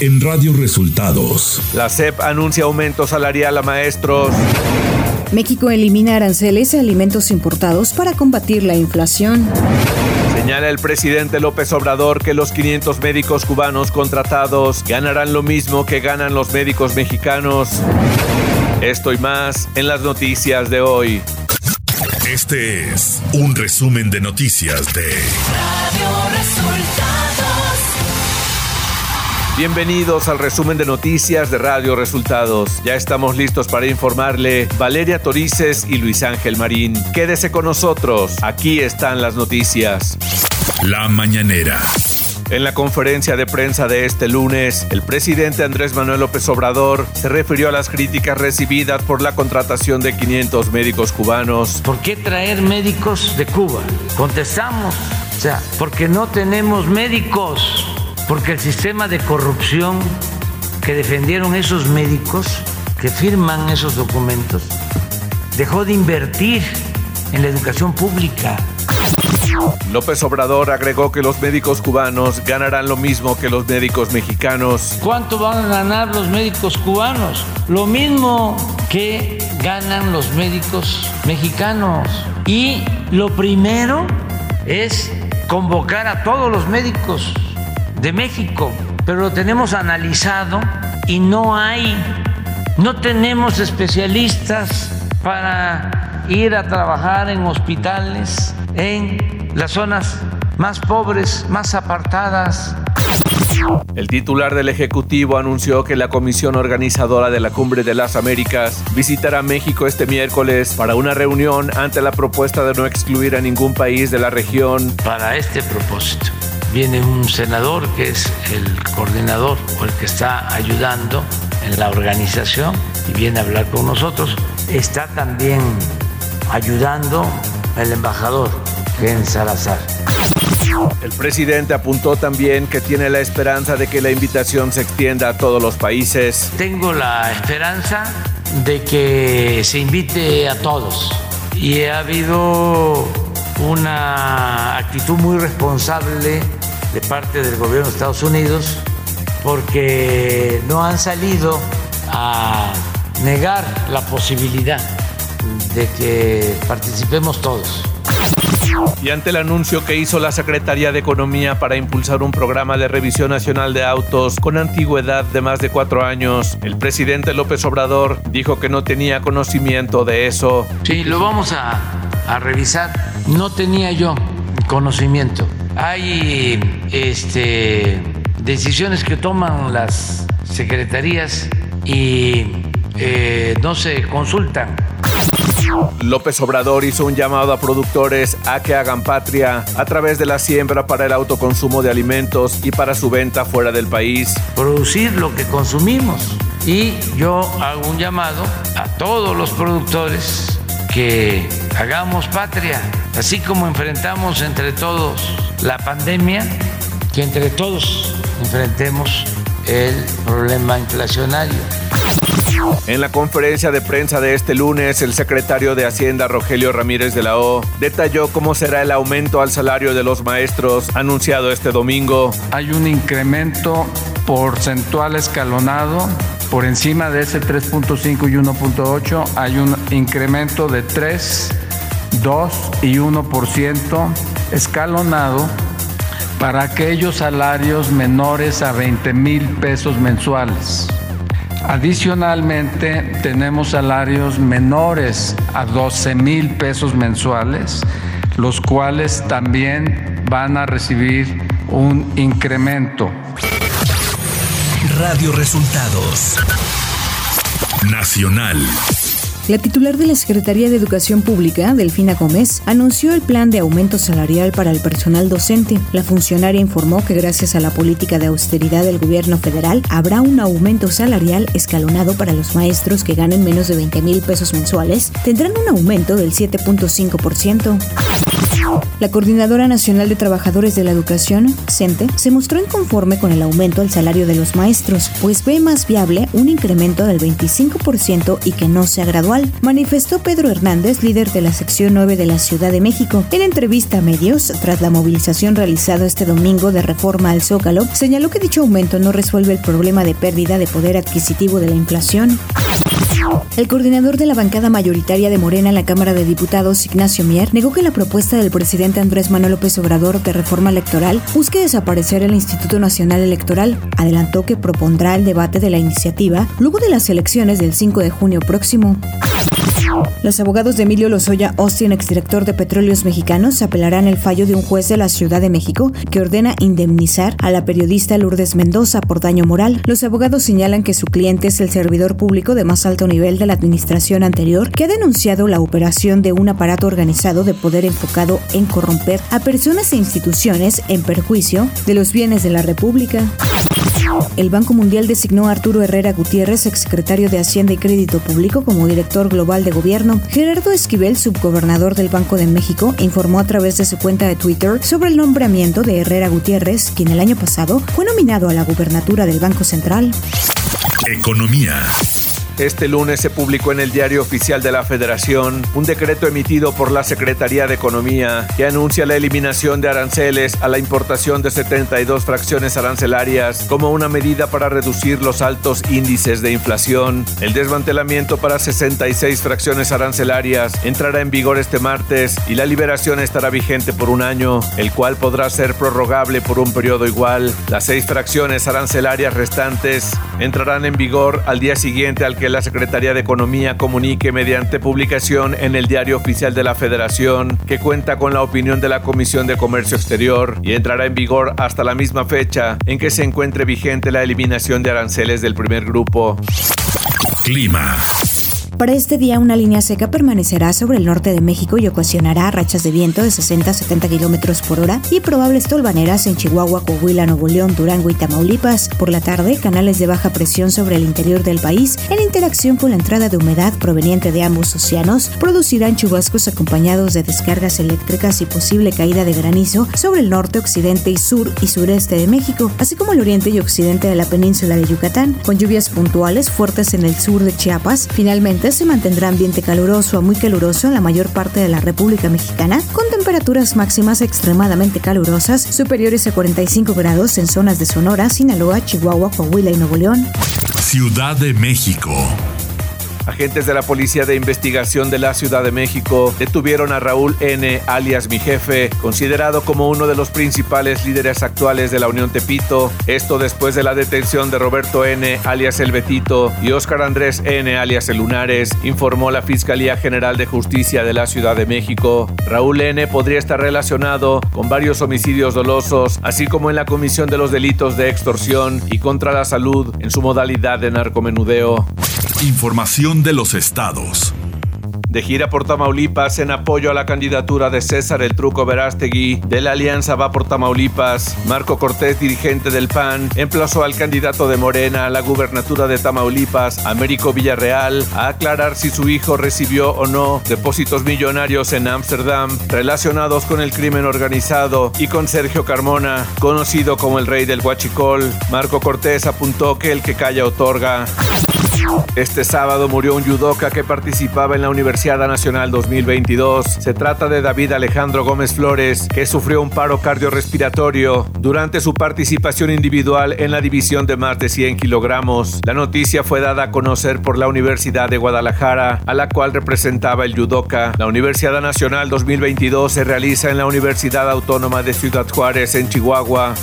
en Radio Resultados. La CEP anuncia aumento salarial a maestros. México elimina aranceles a alimentos importados para combatir la inflación. Señala el presidente López Obrador que los 500 médicos cubanos contratados ganarán lo mismo que ganan los médicos mexicanos. Esto y más en las noticias de hoy. Este es un resumen de noticias de Radio Resultados. Bienvenidos al resumen de noticias de Radio Resultados. Ya estamos listos para informarle Valeria Torices y Luis Ángel Marín. Quédese con nosotros. Aquí están las noticias. La mañanera. En la conferencia de prensa de este lunes, el presidente Andrés Manuel López Obrador se refirió a las críticas recibidas por la contratación de 500 médicos cubanos. ¿Por qué traer médicos de Cuba? Contestamos, o sea, porque no tenemos médicos, porque el sistema de corrupción que defendieron esos médicos, que firman esos documentos, dejó de invertir en la educación pública López Obrador agregó que los médicos cubanos ganarán lo mismo que los médicos mexicanos. ¿Cuánto van a ganar los médicos cubanos? Lo mismo que ganan los médicos mexicanos. Y lo primero es convocar a todos los médicos de México, pero lo tenemos analizado y no hay, no tenemos especialistas para ir a trabajar en hospitales, en las zonas más pobres, más apartadas. El titular del Ejecutivo anunció que la comisión organizadora de la Cumbre de las Américas visitará México este miércoles para una reunión ante la propuesta de no excluir a ningún país de la región. Para este propósito viene un senador que es el coordinador o el que está ayudando en la organización y viene a hablar con nosotros. Está también ayudando el embajador en Salazar. El presidente apuntó también que tiene la esperanza de que la invitación se extienda a todos los países. Tengo la esperanza de que se invite a todos y ha habido una actitud muy responsable de parte del gobierno de Estados Unidos porque no han salido a negar la posibilidad de que participemos todos. Y ante el anuncio que hizo la Secretaría de Economía para impulsar un programa de revisión nacional de autos con antigüedad de más de cuatro años, el presidente López Obrador dijo que no tenía conocimiento de eso. Sí, lo vamos a, a revisar. No tenía yo conocimiento. Hay este, decisiones que toman las secretarías y eh, no se consultan López Obrador hizo un llamado a productores a que hagan patria a través de la siembra para el autoconsumo de alimentos y para su venta fuera del país. Producir lo que consumimos. Y yo hago un llamado a todos los productores que hagamos patria, así como enfrentamos entre todos la pandemia, que entre todos enfrentemos el problema inflacionario. En la conferencia de prensa de este lunes, el secretario de Hacienda, Rogelio Ramírez de la O, detalló cómo será el aumento al salario de los maestros anunciado este domingo. Hay un incremento porcentual escalonado por encima de ese 3.5 y 1.8 hay un incremento de 3, 2 y 1% escalonado para aquellos salarios menores a 20 mil pesos mensuales. Adicionalmente, tenemos salarios menores a 12 mil pesos mensuales, los cuales también van a recibir un incremento. Radio Resultados Nacional. La titular de la Secretaría de Educación Pública, Delfina Gómez, anunció el plan de aumento salarial para el personal docente. La funcionaria informó que gracias a la política de austeridad del gobierno federal habrá un aumento salarial escalonado para los maestros que ganen menos de 20 mil pesos mensuales. Tendrán un aumento del 7.5%. La Coordinadora Nacional de Trabajadores de la Educación, CENTE, se mostró inconforme con el aumento al salario de los maestros, pues ve más viable un incremento del 25% y que no sea gradual, manifestó Pedro Hernández, líder de la sección 9 de la Ciudad de México. En entrevista a medios, tras la movilización realizada este domingo de reforma al Zócalo, señaló que dicho aumento no resuelve el problema de pérdida de poder adquisitivo de la inflación. El coordinador de la bancada mayoritaria de Morena en la Cámara de Diputados, Ignacio Mier, negó que la propuesta del presidente Andrés Manuel López Obrador de reforma electoral busque desaparecer el Instituto Nacional Electoral. Adelantó que propondrá el debate de la iniciativa luego de las elecciones del 5 de junio próximo. Los abogados de Emilio Lozoya Austin, exdirector de Petróleos Mexicanos, apelarán el fallo de un juez de la Ciudad de México que ordena indemnizar a la periodista Lourdes Mendoza por daño moral. Los abogados señalan que su cliente es el servidor público de más alto nivel de la administración anterior que ha denunciado la operación de un aparato organizado de poder enfocado en corromper a personas e instituciones en perjuicio de los bienes de la República. El Banco Mundial designó a Arturo Herrera Gutiérrez, exsecretario de Hacienda y Crédito Público, como director global de gobierno. Gerardo Esquivel, subgobernador del Banco de México, informó a través de su cuenta de Twitter sobre el nombramiento de Herrera Gutiérrez, quien el año pasado fue nominado a la gubernatura del Banco Central. Economía. Este lunes se publicó en el Diario Oficial de la Federación un decreto emitido por la Secretaría de Economía que anuncia la eliminación de aranceles a la importación de 72 fracciones arancelarias como una medida para reducir los altos índices de inflación. El desmantelamiento para 66 fracciones arancelarias entrará en vigor este martes y la liberación estará vigente por un año, el cual podrá ser prorrogable por un periodo igual. Las seis fracciones arancelarias restantes entrarán en vigor al día siguiente al que la Secretaría de Economía comunique mediante publicación en el Diario Oficial de la Federación que cuenta con la opinión de la Comisión de Comercio Exterior y entrará en vigor hasta la misma fecha en que se encuentre vigente la eliminación de aranceles del primer grupo. Clima. Para este día, una línea seca permanecerá sobre el norte de México y ocasionará rachas de viento de 60 a 70 kilómetros por hora y probables tolvaneras en Chihuahua, Coahuila, Nuevo León, Durango y Tamaulipas. Por la tarde, canales de baja presión sobre el interior del país, en interacción con la entrada de humedad proveniente de ambos océanos, producirán chubascos acompañados de descargas eléctricas y posible caída de granizo sobre el norte, occidente y sur y sureste de México, así como el oriente y occidente de la península de Yucatán, con lluvias puntuales fuertes en el sur de Chiapas. Finalmente, se mantendrá ambiente caluroso a muy caluroso en la mayor parte de la República Mexicana, con temperaturas máximas extremadamente calurosas, superiores a 45 grados en zonas de Sonora, Sinaloa, Chihuahua, Coahuila y Nuevo León. Ciudad de México. Agentes de la Policía de Investigación de la Ciudad de México detuvieron a Raúl N., alias mi jefe, considerado como uno de los principales líderes actuales de la Unión Tepito. Esto después de la detención de Roberto N., alias El Betito, y Óscar Andrés N., alias El Lunares, informó la Fiscalía General de Justicia de la Ciudad de México. Raúl N. podría estar relacionado con varios homicidios dolosos, así como en la comisión de los delitos de extorsión y contra la salud en su modalidad de narcomenudeo. Información de los estados. De gira por Tamaulipas en apoyo a la candidatura de César El Truco Verástegui de la Alianza Va por Tamaulipas, Marco Cortés, dirigente del PAN, emplazó al candidato de Morena a la gubernatura de Tamaulipas, Américo Villarreal, a aclarar si su hijo recibió o no depósitos millonarios en Ámsterdam relacionados con el crimen organizado y con Sergio Carmona, conocido como el rey del Huachicol. Marco Cortés apuntó que el que calla otorga. Este sábado murió un judoka que participaba en la Universidad Nacional 2022. Se trata de David Alejandro Gómez Flores, que sufrió un paro cardiorrespiratorio durante su participación individual en la división de más de 100 kilogramos. La noticia fue dada a conocer por la Universidad de Guadalajara, a la cual representaba el judoka. La Universidad Nacional 2022 se realiza en la Universidad Autónoma de Ciudad Juárez, en Chihuahua.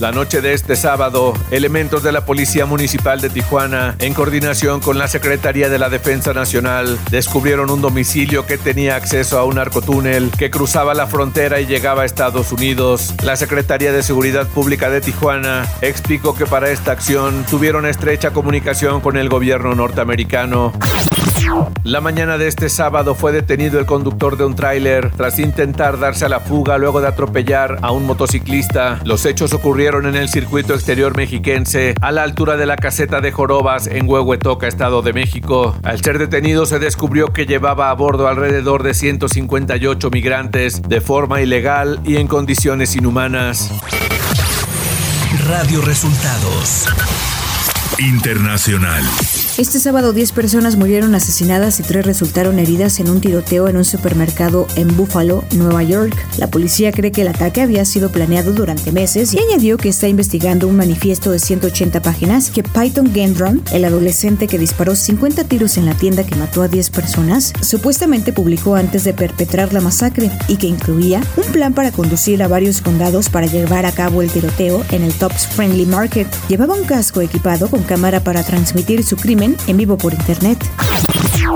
La noche de este sábado, elementos de la Policía Municipal de Tijuana, en coordinación con la Secretaría de la Defensa Nacional, descubrieron un domicilio que tenía acceso a un narcotúnel que cruzaba la frontera y llegaba a Estados Unidos. La Secretaría de Seguridad Pública de Tijuana explicó que para esta acción tuvieron estrecha comunicación con el gobierno norteamericano. La mañana de este sábado fue detenido el conductor de un tráiler tras intentar darse a la fuga luego de atropellar a un motociclista. Los hechos ocurrieron en el circuito exterior mexiquense a la altura de la caseta de Jorobas en Huehuetoca, Estado de México. Al ser detenido se descubrió que llevaba a bordo alrededor de 158 migrantes de forma ilegal y en condiciones inhumanas. Radio Resultados Internacional. Este sábado 10 personas murieron asesinadas y 3 resultaron heridas en un tiroteo en un supermercado en Buffalo, Nueva York. La policía cree que el ataque había sido planeado durante meses y añadió que está investigando un manifiesto de 180 páginas que Python Gendron, el adolescente que disparó 50 tiros en la tienda que mató a 10 personas, supuestamente publicó antes de perpetrar la masacre y que incluía un plan para conducir a varios condados para llevar a cabo el tiroteo en el Tops Friendly Market. Llevaba un casco equipado con cámara para transmitir su crimen en vivo por Internet.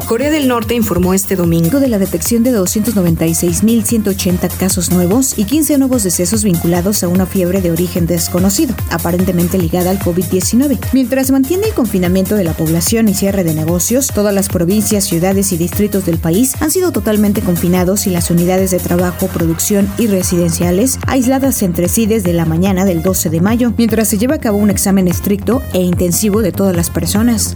Corea del Norte informó este domingo de la detección de 296.180 casos nuevos y 15 nuevos decesos vinculados a una fiebre de origen desconocido, aparentemente ligada al COVID-19. Mientras mantiene el confinamiento de la población y cierre de negocios, todas las provincias, ciudades y distritos del país han sido totalmente confinados y las unidades de trabajo, producción y residenciales aisladas entre sí desde la mañana del 12 de mayo, mientras se lleva a cabo un examen estricto e intensivo de todas las personas.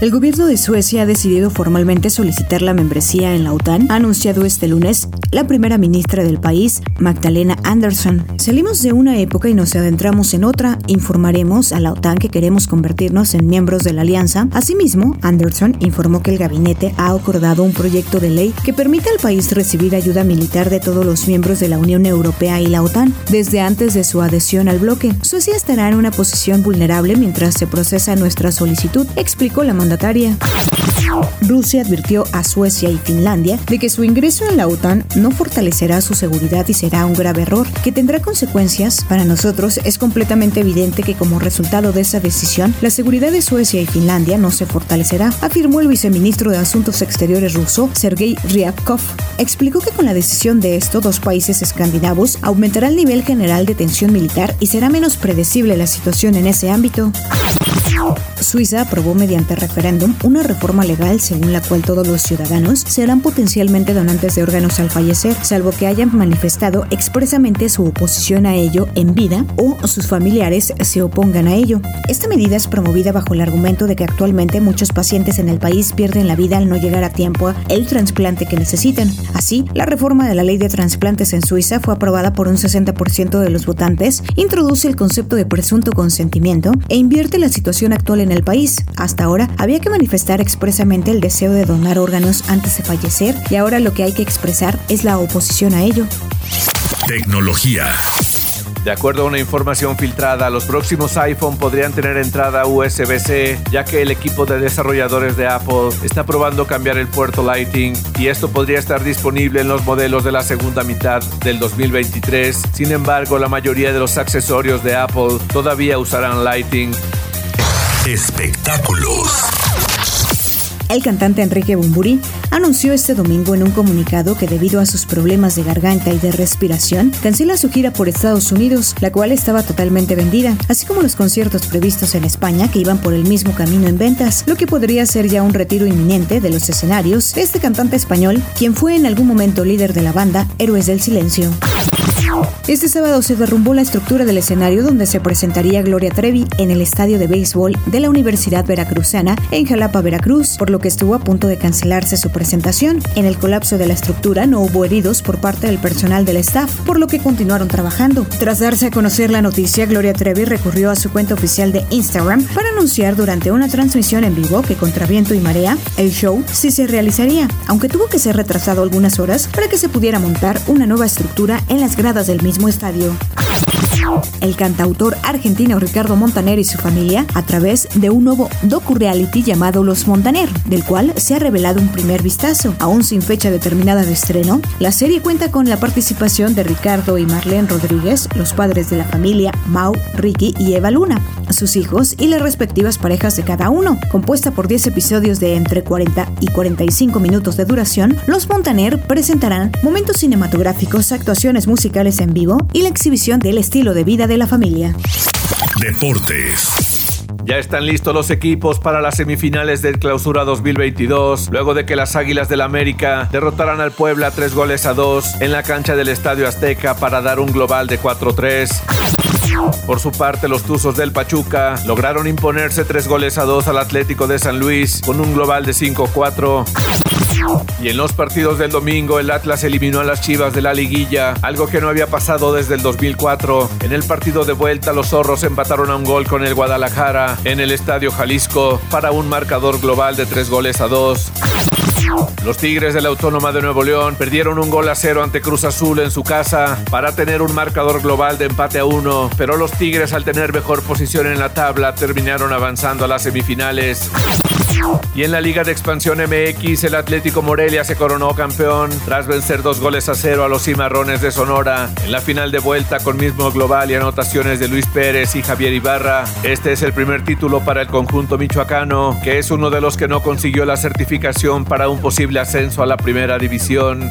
El gobierno de Suecia ha decidido formalmente solicitar la membresía en la OTAN, anunciado este lunes la primera ministra del país, Magdalena Andersson. Salimos de una época y nos adentramos en otra. Informaremos a la OTAN que queremos convertirnos en miembros de la alianza. Asimismo, Anderson informó que el gabinete ha acordado un proyecto de ley que permite al país recibir ayuda militar de todos los miembros de la Unión Europea y la OTAN desde antes de su adhesión al bloque. Suecia estará en una posición vulnerable mientras se procesa nuestra solicitud, explicó la mandataria. Rusia advirtió a Suecia y Finlandia de que su ingreso en la OTAN no fortalecerá su seguridad y será un grave error que tendrá consecuencias. Para nosotros es completamente evidente que como resultado de esa decisión, la seguridad de Suecia y Finlandia no se fortalecerá, afirmó el viceministro de Asuntos Exteriores ruso, Sergei Ryabkov. Explicó que con la decisión de estos dos países escandinavos aumentará el nivel general de tensión militar y será menos predecible la situación en ese ámbito. Suiza aprobó mediante referéndum una reforma legal según la cual todos los ciudadanos serán potencialmente donantes de órganos al fallecer, salvo que hayan manifestado expresamente su oposición a ello en vida o sus familiares se opongan a ello. Esta medida es promovida bajo el argumento de que actualmente muchos pacientes en el país pierden la vida al no llegar a tiempo el trasplante que necesitan. Así, la reforma de la ley de trasplantes en Suiza fue aprobada por un 60% de los votantes, introduce el concepto de presunto consentimiento e invierte la situación actual en el país. Hasta ahora había que manifestar expresamente el deseo de donar órganos antes de fallecer y ahora lo que hay que expresar es la oposición a ello. Tecnología. De acuerdo a una información filtrada, los próximos iPhone podrían tener entrada USB-C, ya que el equipo de desarrolladores de Apple está probando cambiar el puerto Lighting y esto podría estar disponible en los modelos de la segunda mitad del 2023. Sin embargo, la mayoría de los accesorios de Apple todavía usarán Lighting. Espectáculos. El cantante Enrique Bumburi anunció este domingo en un comunicado que debido a sus problemas de garganta y de respiración, cancela su gira por Estados Unidos, la cual estaba totalmente vendida, así como los conciertos previstos en España que iban por el mismo camino en ventas, lo que podría ser ya un retiro inminente de los escenarios este cantante español, quien fue en algún momento líder de la banda Héroes del Silencio. Este sábado se derrumbó la estructura del escenario donde se presentaría Gloria Trevi en el estadio de béisbol de la Universidad Veracruzana en Jalapa, Veracruz, por lo que estuvo a punto de cancelarse su presentación. En el colapso de la estructura no hubo heridos por parte del personal del staff, por lo que continuaron trabajando. Tras darse a conocer la noticia, Gloria Trevi recurrió a su cuenta oficial de Instagram para anunciar durante una transmisión en vivo que contra viento y marea, el show sí se realizaría, aunque tuvo que ser retrasado algunas horas para que se pudiera montar una nueva estructura en las gradas del mismo estadio. El cantautor argentino Ricardo Montaner y su familia a través de un nuevo docu-reality llamado Los Montaner, del cual se ha revelado un primer vistazo. Aún sin fecha determinada de estreno, la serie cuenta con la participación de Ricardo y Marlene Rodríguez, los padres de la familia Mau, Ricky y Eva Luna, sus hijos y las respectivas parejas de cada uno. Compuesta por 10 episodios de entre 40 y 45 minutos de duración, Los Montaner presentarán momentos cinematográficos, actuaciones musicales en vivo y la exhibición del estilo de vida de la familia. Deportes. Ya están listos los equipos para las semifinales del Clausura 2022, luego de que las Águilas del América derrotaran al Puebla tres goles a dos en la cancha del Estadio Azteca para dar un global de 4-3. Por su parte, los Tuzos del Pachuca lograron imponerse tres goles a dos al Atlético de San Luis con un global de 5-4. Y en los partidos del domingo, el Atlas eliminó a las Chivas de la liguilla, algo que no había pasado desde el 2004. En el partido de vuelta, los zorros empataron a un gol con el Guadalajara en el Estadio Jalisco para un marcador global de tres goles a dos. Los Tigres de la Autónoma de Nuevo León perdieron un gol a cero ante Cruz Azul en su casa para tener un marcador global de empate a uno, pero los Tigres al tener mejor posición en la tabla terminaron avanzando a las semifinales. Y en la Liga de Expansión MX, el Atlético Morelia se coronó campeón tras vencer dos goles a cero a los Cimarrones de Sonora en la final de vuelta con mismo global y anotaciones de Luis Pérez y Javier Ibarra. Este es el primer título para el conjunto michoacano, que es uno de los que no consiguió la certificación para un posible ascenso a la primera división.